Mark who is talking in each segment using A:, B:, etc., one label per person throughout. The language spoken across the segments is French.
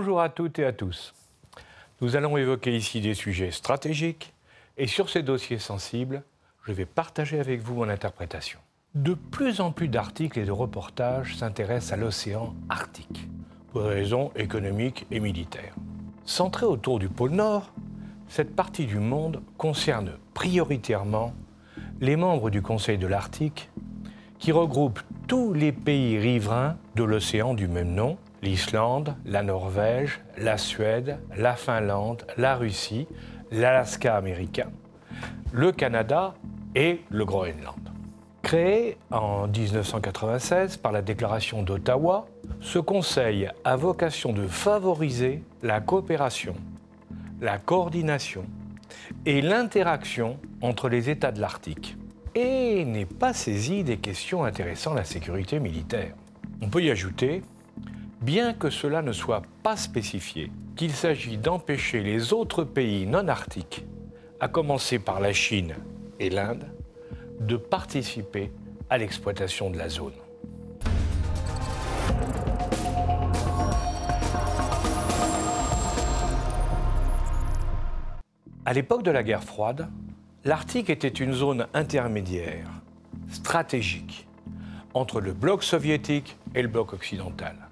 A: Bonjour à toutes et à tous. Nous allons évoquer ici des sujets stratégiques et sur ces dossiers sensibles, je vais partager avec vous mon interprétation. De plus en plus d'articles et de reportages s'intéressent à l'océan Arctique, pour des raisons économiques et militaires. Centrée autour du pôle Nord, cette partie du monde concerne prioritairement les membres du Conseil de l'Arctique, qui regroupe tous les pays riverains de l'océan du même nom, l'Islande, la Norvège, la Suède, la Finlande, la Russie, l'Alaska américain, le Canada et le Groenland. Créé en 1996 par la déclaration d'Ottawa, ce Conseil a vocation de favoriser la coopération, la coordination et l'interaction entre les États de l'Arctique et n'est pas saisi des questions intéressant la sécurité militaire. On peut y ajouter, bien que cela ne soit pas spécifié, qu'il s'agit d'empêcher les autres pays non arctiques, à commencer par la Chine et l'Inde, de participer à l'exploitation de la zone. À l'époque de la guerre froide, l'Arctique était une zone intermédiaire, stratégique, entre le bloc soviétique et le bloc occidental,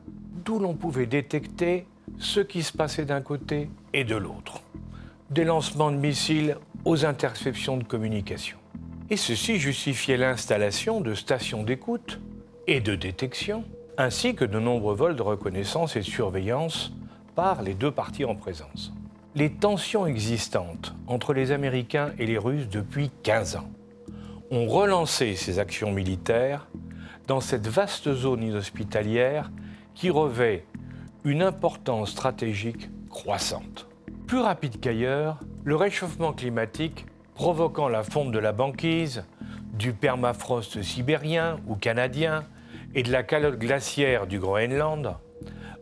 A: d'où l'on pouvait détecter ce qui se passait d'un côté et de l'autre, des lancements de missiles aux interceptions de communication. Et ceci justifiait l'installation de stations d'écoute et de détection, ainsi que de nombreux vols de reconnaissance et de surveillance par les deux parties en présence. Les tensions existantes entre les Américains et les Russes depuis 15 ans ont relancé ces actions militaires dans cette vaste zone inhospitalière qui revêt une importance stratégique croissante. Plus rapide qu'ailleurs, le réchauffement climatique provoquant la fonte de la banquise, du permafrost sibérien ou canadien et de la calotte glaciaire du Groenland,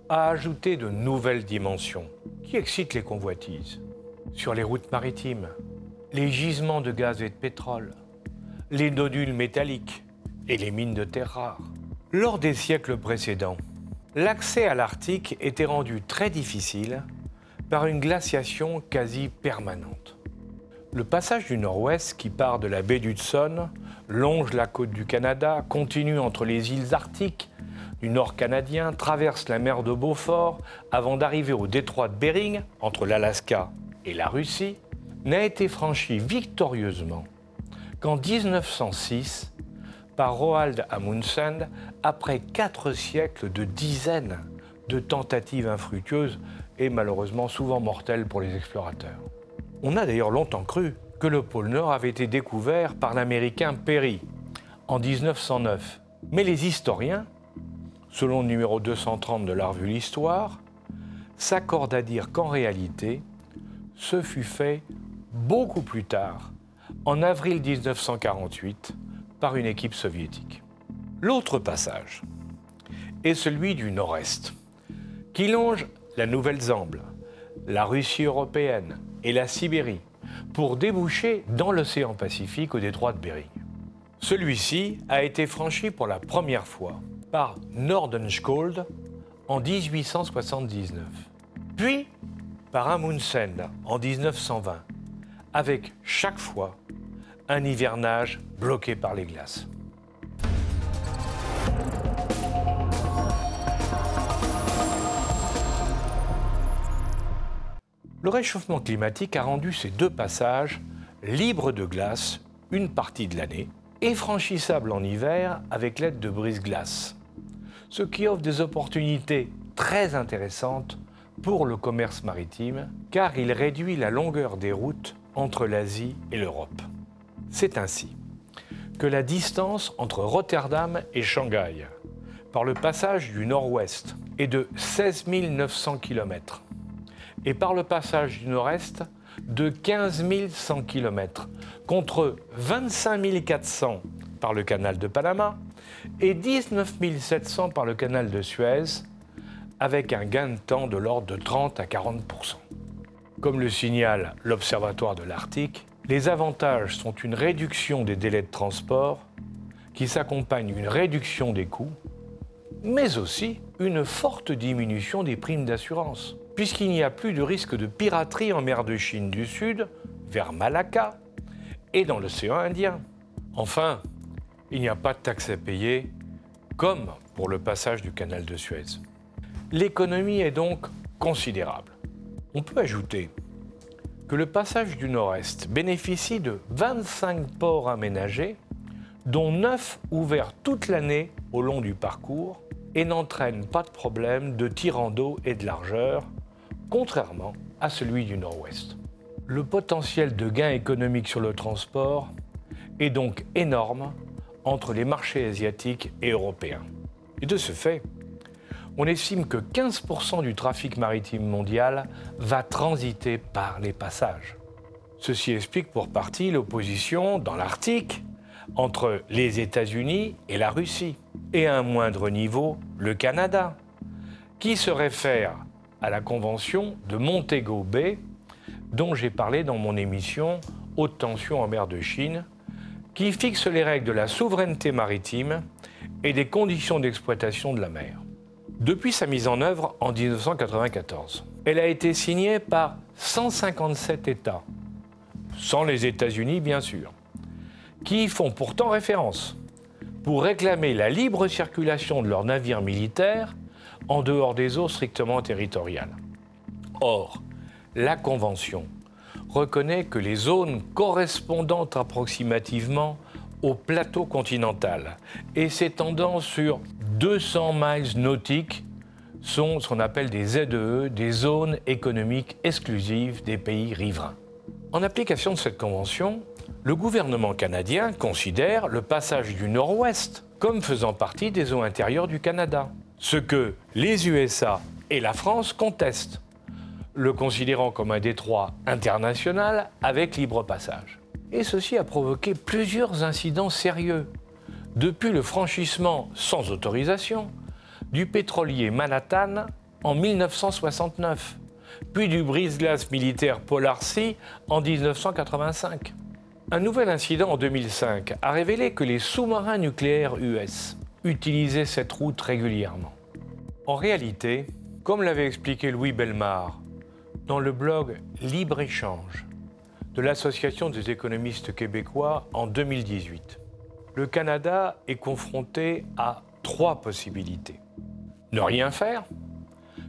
A: a ajouté de nouvelles dimensions qui excitent les convoitises. Sur les routes maritimes, les gisements de gaz et de pétrole, les nodules métalliques et les mines de terres rares. Lors des siècles précédents, l'accès à l'Arctique était rendu très difficile par une glaciation quasi permanente. Le passage du nord-ouest qui part de la baie d'Hudson longe la côte du Canada, continue entre les îles arctiques du nord canadien, traverse la mer de Beaufort avant d'arriver au détroit de Bering entre l'Alaska et la Russie, n'a été franchi victorieusement qu'en 1906 par Roald Amundsen après quatre siècles de dizaines de tentatives infructueuses et malheureusement souvent mortelles pour les explorateurs. On a d'ailleurs longtemps cru que le pôle Nord avait été découvert par l'Américain Perry en 1909. Mais les historiens, selon le numéro 230 de la revue L'Histoire, s'accordent à dire qu'en réalité, ce fut fait beaucoup plus tard, en avril 1948, par une équipe soviétique. L'autre passage est celui du Nord-Est, qui longe la Nouvelle-Zamble, la Russie européenne, et la Sibérie pour déboucher dans l'océan Pacifique au détroit de Bering. Celui-ci a été franchi pour la première fois par Nordenskjold en 1879, puis par Amundsen en 1920, avec chaque fois un hivernage bloqué par les glaces. Le réchauffement climatique a rendu ces deux passages libres de glace une partie de l'année et franchissables en hiver avec l'aide de brise-glace, ce qui offre des opportunités très intéressantes pour le commerce maritime car il réduit la longueur des routes entre l'Asie et l'Europe. C'est ainsi que la distance entre Rotterdam et Shanghai, par le passage du nord-ouest, est de 16 900 km et par le passage du nord-est de 15 100 km, contre 25 400 par le canal de Panama et 19 700 par le canal de Suez, avec un gain de temps de l'ordre de 30 à 40% Comme le signale l'Observatoire de l'Arctique, les avantages sont une réduction des délais de transport qui s'accompagne d'une réduction des coûts, mais aussi une forte diminution des primes d'assurance, puisqu'il n'y a plus de risque de piraterie en mer de Chine du Sud, vers Malacca et dans l'océan Indien. Enfin, il n'y a pas de taxes à payer, comme pour le passage du canal de Suez. L'économie est donc considérable. On peut ajouter que le passage du Nord-Est bénéficie de 25 ports aménagés, dont 9 ouverts toute l'année au long du parcours, et n'entraîne pas de problème de tirant d'eau et de largeur, contrairement à celui du Nord-Ouest. Le potentiel de gain économique sur le transport est donc énorme entre les marchés asiatiques et européens. Et de ce fait, on estime que 15% du trafic maritime mondial va transiter par les passages. Ceci explique pour partie l'opposition dans l'Arctique entre les États-Unis et la Russie, et à un moindre niveau le Canada, qui se réfère à la convention de Montego Bay, dont j'ai parlé dans mon émission Haute tension en mer de Chine, qui fixe les règles de la souveraineté maritime et des conditions d'exploitation de la mer. Depuis sa mise en œuvre en 1994, elle a été signée par 157 États, sans les États-Unis bien sûr, qui font pourtant référence pour réclamer la libre circulation de leurs navires militaires en dehors des eaux strictement territoriales. Or, la Convention reconnaît que les zones correspondant approximativement au plateau continental et s'étendant sur 200 miles nautiques sont ce qu'on appelle des ZEE, e, des zones économiques exclusives des pays riverains. En application de cette convention, le gouvernement canadien considère le passage du nord-ouest comme faisant partie des eaux intérieures du Canada, ce que les USA et la France contestent, le considérant comme un détroit international avec libre passage. Et ceci a provoqué plusieurs incidents sérieux, depuis le franchissement sans autorisation du pétrolier Manhattan en 1969, puis du brise-glace militaire Polar Sea en 1985. Un nouvel incident en 2005 a révélé que les sous-marins nucléaires US utilisaient cette route régulièrement. En réalité, comme l'avait expliqué Louis Belmar dans le blog Libre-Échange de l'Association des économistes québécois en 2018, le Canada est confronté à trois possibilités. Ne rien faire,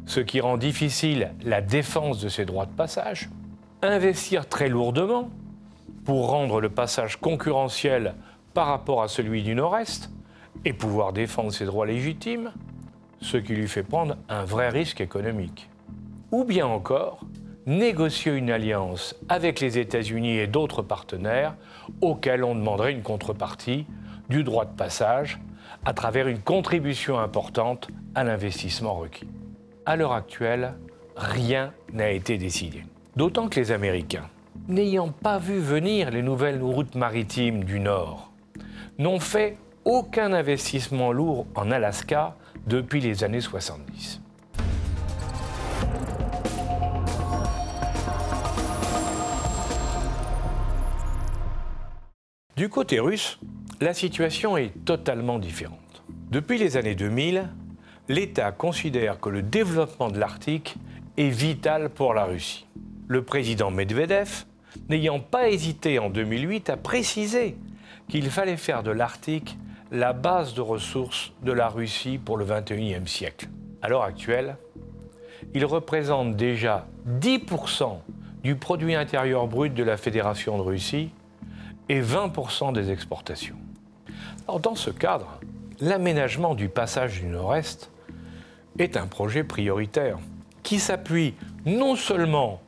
A: ce qui rend difficile la défense de ses droits de passage, investir très lourdement pour rendre le passage concurrentiel par rapport à celui du Nord-Est et pouvoir défendre ses droits légitimes, ce qui lui fait prendre un vrai risque économique. Ou bien encore, négocier une alliance avec les États-Unis et d'autres partenaires auxquels on demanderait une contrepartie du droit de passage à travers une contribution importante à l'investissement requis. À l'heure actuelle, rien n'a été décidé. D'autant que les Américains, n'ayant pas vu venir les nouvelles routes maritimes du Nord, n'ont fait aucun investissement lourd en Alaska depuis les années 70. Du côté russe, la situation est totalement différente. Depuis les années 2000, l'État considère que le développement de l'Arctique est vital pour la Russie. Le président Medvedev n'ayant pas hésité en 2008 à préciser qu'il fallait faire de l'Arctique la base de ressources de la Russie pour le XXIe siècle. À l'heure actuelle, il représente déjà 10% du produit intérieur brut de la Fédération de Russie et 20% des exportations. Dans ce cadre, l'aménagement du passage du Nord-Est est un projet prioritaire qui s'appuie non seulement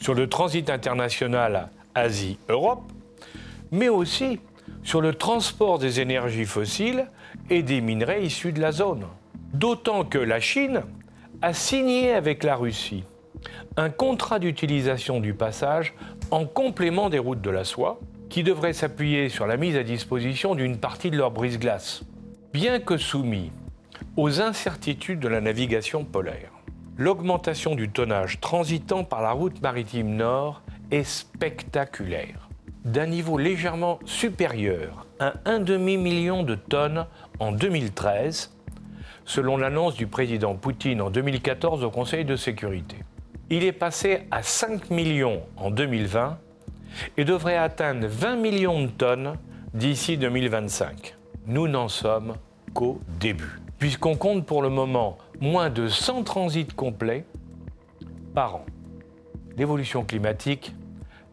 A: sur le transit international Asie-Europe, mais aussi sur le transport des énergies fossiles et des minerais issus de la zone. D'autant que la Chine a signé avec la Russie un contrat d'utilisation du passage en complément des routes de la soie, qui devrait s'appuyer sur la mise à disposition d'une partie de leur brise-glace, bien que soumis aux incertitudes de la navigation polaire. L'augmentation du tonnage transitant par la route maritime nord est spectaculaire, d'un niveau légèrement supérieur à un demi-million de tonnes en 2013, selon l'annonce du président Poutine en 2014 au Conseil de sécurité. Il est passé à 5 millions en 2020 et devrait atteindre 20 millions de tonnes d'ici 2025. Nous n'en sommes qu'au début, puisqu'on compte pour le moment moins de 100 transits complets par an. L'évolution climatique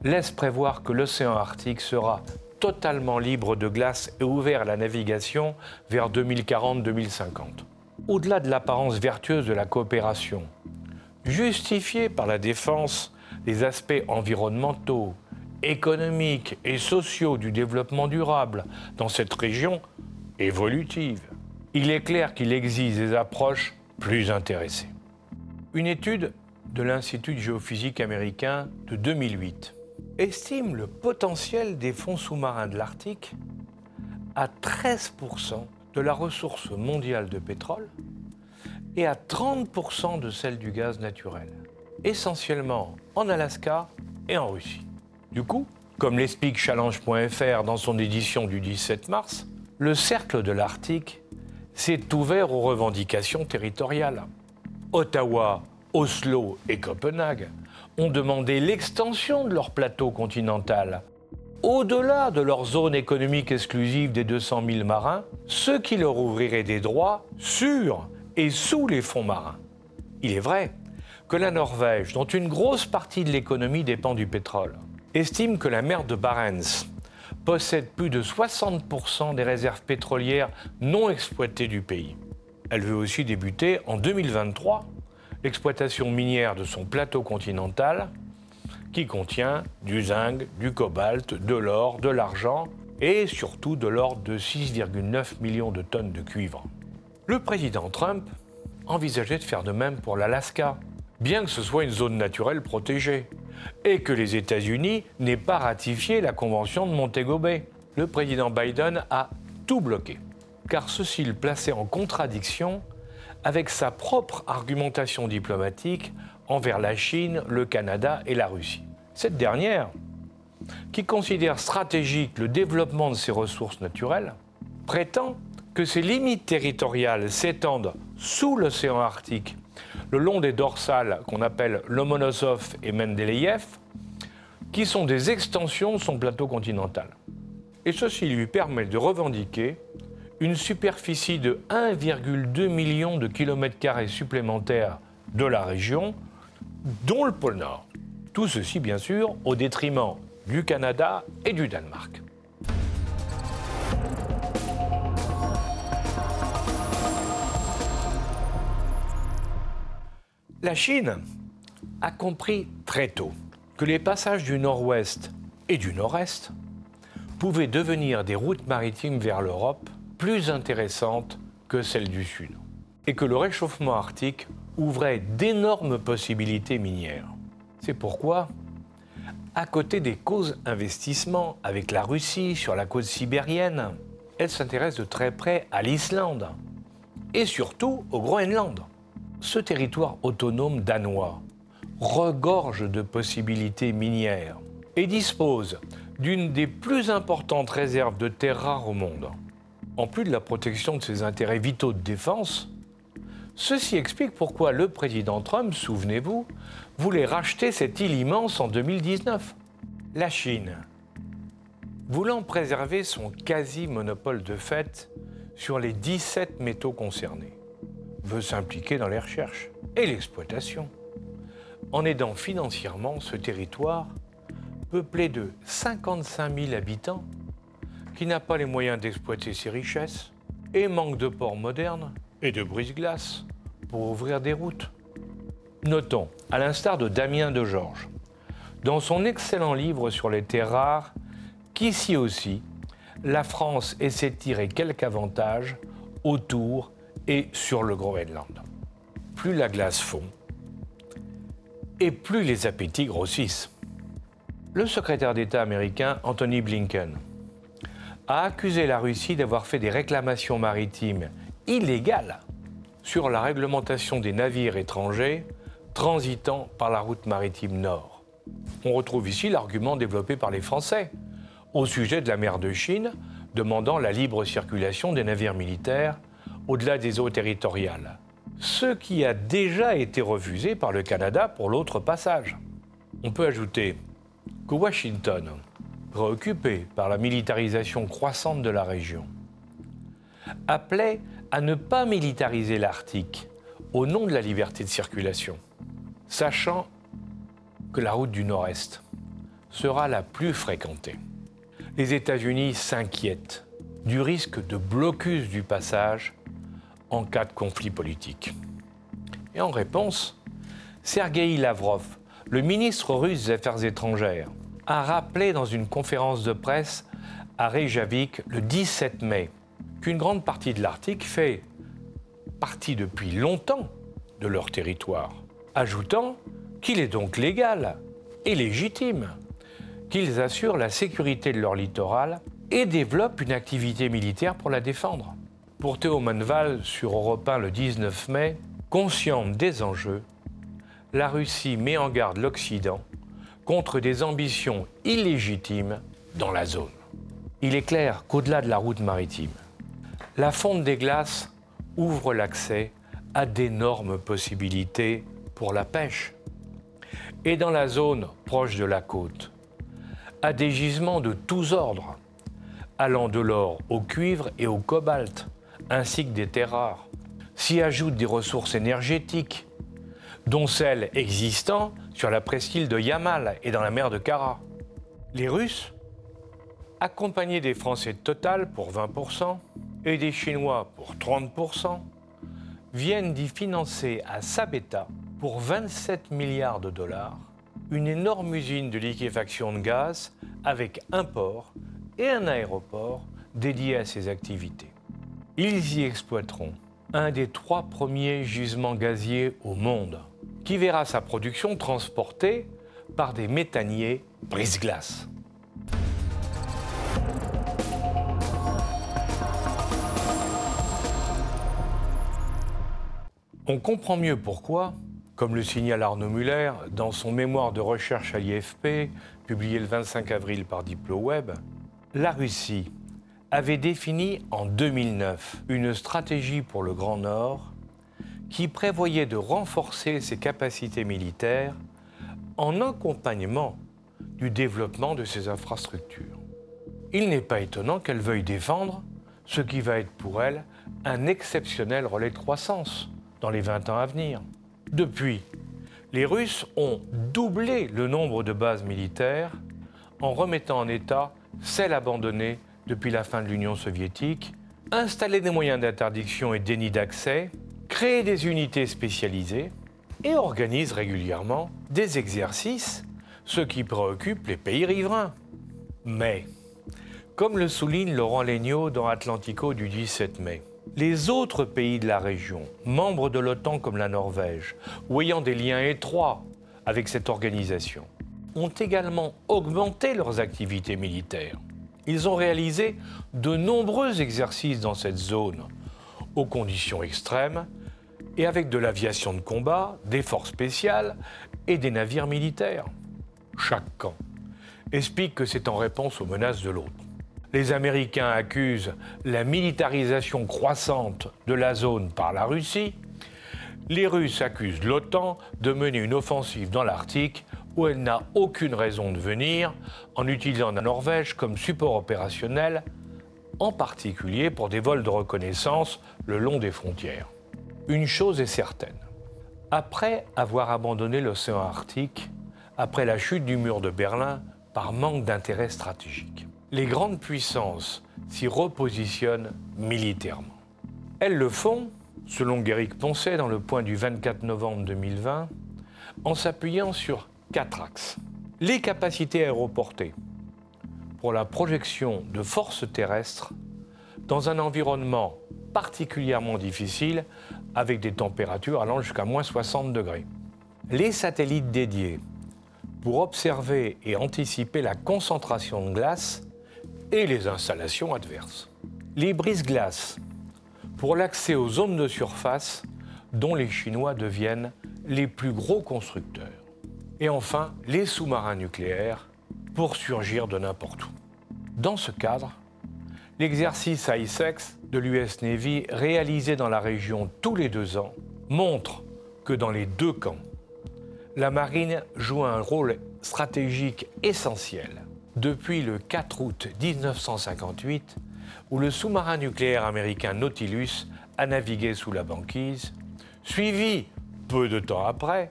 A: laisse prévoir que l'océan Arctique sera totalement libre de glace et ouvert à la navigation vers 2040-2050. Au-delà de l'apparence vertueuse de la coopération, justifiée par la défense des aspects environnementaux, économiques et sociaux du développement durable dans cette région évolutive, il est clair qu'il existe des approches plus intéressées. Une étude de l'Institut de géophysique américain de 2008 estime le potentiel des fonds sous-marins de l'Arctique à 13% de la ressource mondiale de pétrole et à 30% de celle du gaz naturel, essentiellement en Alaska et en Russie. Du coup, comme l'explique challenge.fr dans son édition du 17 mars, le cercle de l'Arctique s'est ouvert aux revendications territoriales. Ottawa, Oslo et Copenhague ont demandé l'extension de leur plateau continental au-delà de leur zone économique exclusive des 200 000 marins, ce qui leur ouvrirait des droits sur et sous les fonds marins. Il est vrai que la Norvège, dont une grosse partie de l'économie dépend du pétrole, estime que la mer de Barents possède plus de 60% des réserves pétrolières non exploitées du pays. Elle veut aussi débuter en 2023 l'exploitation minière de son plateau continental qui contient du zinc, du cobalt, de l'or, de l'argent et surtout de l'ordre de 6,9 millions de tonnes de cuivre. Le président Trump envisageait de faire de même pour l'Alaska, bien que ce soit une zone naturelle protégée, et que les États-Unis n'aient pas ratifié la Convention de Montego Bay. Le président Biden a tout bloqué, car ceci le plaçait en contradiction avec sa propre argumentation diplomatique envers la Chine, le Canada et la Russie. Cette dernière, qui considère stratégique le développement de ses ressources naturelles, prétend que ses limites territoriales s'étendent sous l'océan Arctique, le long des dorsales qu'on appelle Lomonosov et Mendeleïev, qui sont des extensions de son plateau continental. Et ceci lui permet de revendiquer une superficie de 1,2 million de kilomètres carrés supplémentaires de la région, dont le pôle Nord. Tout ceci, bien sûr, au détriment du Canada et du Danemark. La Chine a compris très tôt que les passages du nord-ouest et du nord-est pouvaient devenir des routes maritimes vers l'Europe plus intéressante que celle du Sud, et que le réchauffement arctique ouvrait d'énormes possibilités minières. C'est pourquoi, à côté des causes investissements avec la Russie sur la côte sibérienne, elle s'intéresse de très près à l'Islande et surtout au Groenland. Ce territoire autonome danois regorge de possibilités minières et dispose d'une des plus importantes réserves de terres rares au monde en plus de la protection de ses intérêts vitaux de défense, ceci explique pourquoi le président Trump, souvenez-vous, voulait racheter cette île immense en 2019. La Chine, voulant préserver son quasi-monopole de fait sur les 17 métaux concernés, veut s'impliquer dans les recherches et l'exploitation, en aidant financièrement ce territoire peuplé de 55 000 habitants qui n'a pas les moyens d'exploiter ses richesses et manque de ports modernes et de brise-glace pour ouvrir des routes. Notons, à l'instar de Damien de Georges, dans son excellent livre sur les terres rares, qu'ici aussi, la France essaie de tirer quelques avantages autour et sur le Groenland. Plus la glace fond, et plus les appétits grossissent. Le secrétaire d'État américain Anthony Blinken a accusé la Russie d'avoir fait des réclamations maritimes illégales sur la réglementation des navires étrangers transitant par la route maritime nord. On retrouve ici l'argument développé par les Français au sujet de la mer de Chine, demandant la libre circulation des navires militaires au-delà des eaux territoriales, ce qui a déjà été refusé par le Canada pour l'autre passage. On peut ajouter que Washington, préoccupé par la militarisation croissante de la région, appelait à ne pas militariser l'Arctique au nom de la liberté de circulation, sachant que la route du Nord-Est sera la plus fréquentée. Les États-Unis s'inquiètent du risque de blocus du passage en cas de conflit politique. Et en réponse, Sergei Lavrov, le ministre russe des Affaires étrangères, a rappelé dans une conférence de presse à Reykjavik le 17 mai qu'une grande partie de l'Arctique fait partie depuis longtemps de leur territoire, ajoutant qu'il est donc légal et légitime qu'ils assurent la sécurité de leur littoral et développent une activité militaire pour la défendre. Pour Théo Manval, sur Europe 1 le 19 mai, consciente des enjeux, la Russie met en garde l'Occident contre des ambitions illégitimes dans la zone. Il est clair qu'au-delà de la route maritime, la fonte des glaces ouvre l'accès à d'énormes possibilités pour la pêche. Et dans la zone proche de la côte, à des gisements de tous ordres, allant de l'or au cuivre et au cobalt, ainsi que des terres rares. S'y ajoutent des ressources énergétiques, dont celles existant sur la presqu'île de Yamal et dans la mer de Kara. Les Russes, accompagnés des Français de Total pour 20% et des Chinois pour 30%, viennent d'y financer à Sabeta pour 27 milliards de dollars une énorme usine de liquéfaction de gaz avec un port et un aéroport dédiés à ces activités. Ils y exploiteront un des trois premiers gisements gaziers au monde, qui verra sa production transportée par des méthaniers brise-glace. On comprend mieux pourquoi, comme le signale Arnaud Muller dans son mémoire de recherche à l'IFP, publié le 25 avril par DiploWeb, la Russie avait défini en 2009 une stratégie pour le Grand Nord qui prévoyait de renforcer ses capacités militaires en accompagnement du développement de ses infrastructures. Il n'est pas étonnant qu'elle veuille défendre ce qui va être pour elle un exceptionnel relais de croissance dans les 20 ans à venir. Depuis, les Russes ont doublé le nombre de bases militaires en remettant en état celles abandonnées depuis la fin de l'Union soviétique, installer des moyens d'interdiction et déni d'accès, créer des unités spécialisées et organise régulièrement des exercices, ce qui préoccupe les pays riverains. Mais, comme le souligne Laurent Legnaud dans Atlantico du 17 mai, les autres pays de la région, membres de l'OTAN comme la Norvège, ou ayant des liens étroits avec cette organisation, ont également augmenté leurs activités militaires. Ils ont réalisé de nombreux exercices dans cette zone, aux conditions extrêmes, et avec de l'aviation de combat, des forces spéciales et des navires militaires. Chaque camp explique que c'est en réponse aux menaces de l'autre. Les Américains accusent la militarisation croissante de la zone par la Russie. Les Russes accusent l'OTAN de mener une offensive dans l'Arctique où elle n'a aucune raison de venir en utilisant la Norvège comme support opérationnel, en particulier pour des vols de reconnaissance le long des frontières. Une chose est certaine, après avoir abandonné l'océan Arctique, après la chute du mur de Berlin par manque d'intérêt stratégique, les grandes puissances s'y repositionnent militairement. Elles le font, selon Guéric Poncet dans le point du 24 novembre 2020, en s'appuyant sur quatre axes. Les capacités aéroportées pour la projection de forces terrestres dans un environnement particulièrement difficile avec des températures allant jusqu'à moins 60 degrés. Les satellites dédiés pour observer et anticiper la concentration de glace et les installations adverses. Les brises-glaces pour l'accès aux zones de surface dont les Chinois deviennent les plus gros constructeurs. Et enfin, les sous-marins nucléaires pour surgir de n'importe où. Dans ce cadre, l'exercice ISEX de l'US Navy réalisés dans la région tous les deux ans montrent que dans les deux camps, la marine joue un rôle stratégique essentiel depuis le 4 août 1958 où le sous-marin nucléaire américain Nautilus a navigué sous la banquise, suivi peu de temps après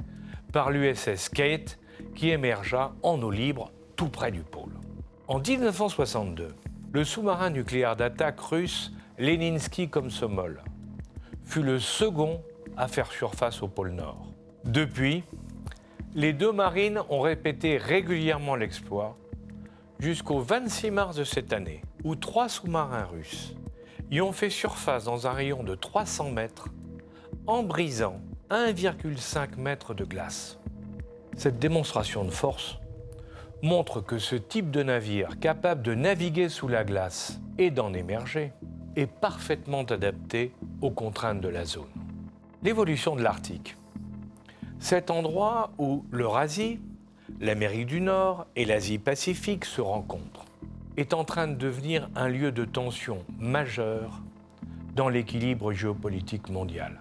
A: par l'USS Kate qui émergea en eau libre tout près du pôle. En 1962, le sous-marin nucléaire d'attaque russe Leninsky Komsomol fut le second à faire surface au pôle Nord. Depuis, les deux marines ont répété régulièrement l'exploit jusqu'au 26 mars de cette année, où trois sous-marins russes y ont fait surface dans un rayon de 300 mètres en brisant 1,5 mètre de glace. Cette démonstration de force montre que ce type de navire capable de naviguer sous la glace et d'en émerger est parfaitement adapté aux contraintes de la zone. L'évolution de l'Arctique. Cet endroit où l'Eurasie, l'Amérique du Nord et l'Asie-Pacifique se rencontrent est en train de devenir un lieu de tension majeur dans l'équilibre géopolitique mondial.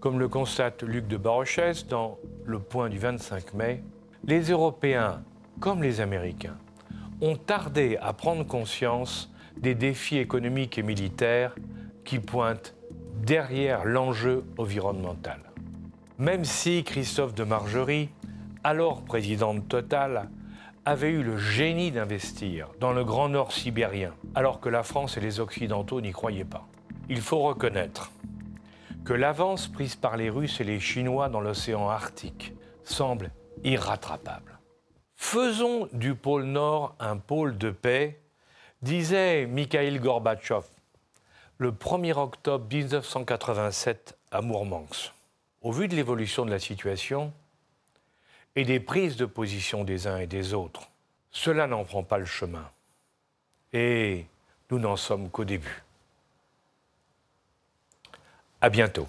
A: Comme le constate Luc de Barochès dans Le Point du 25 mai, les Européens, comme les Américains, ont tardé à prendre conscience des défis économiques et militaires qui pointent derrière l'enjeu environnemental. Même si Christophe de Margerie, alors président de Total, avait eu le génie d'investir dans le Grand Nord sibérien, alors que la France et les Occidentaux n'y croyaient pas. Il faut reconnaître que l'avance prise par les Russes et les Chinois dans l'océan Arctique semble irrattrapable. Faisons du pôle Nord un pôle de paix, disait Mikhail Gorbatchev le 1er octobre 1987 à Mourmansk. Au vu de l'évolution de la situation et des prises de position des uns et des autres, cela n'en prend pas le chemin. Et nous n'en sommes qu'au début. À bientôt.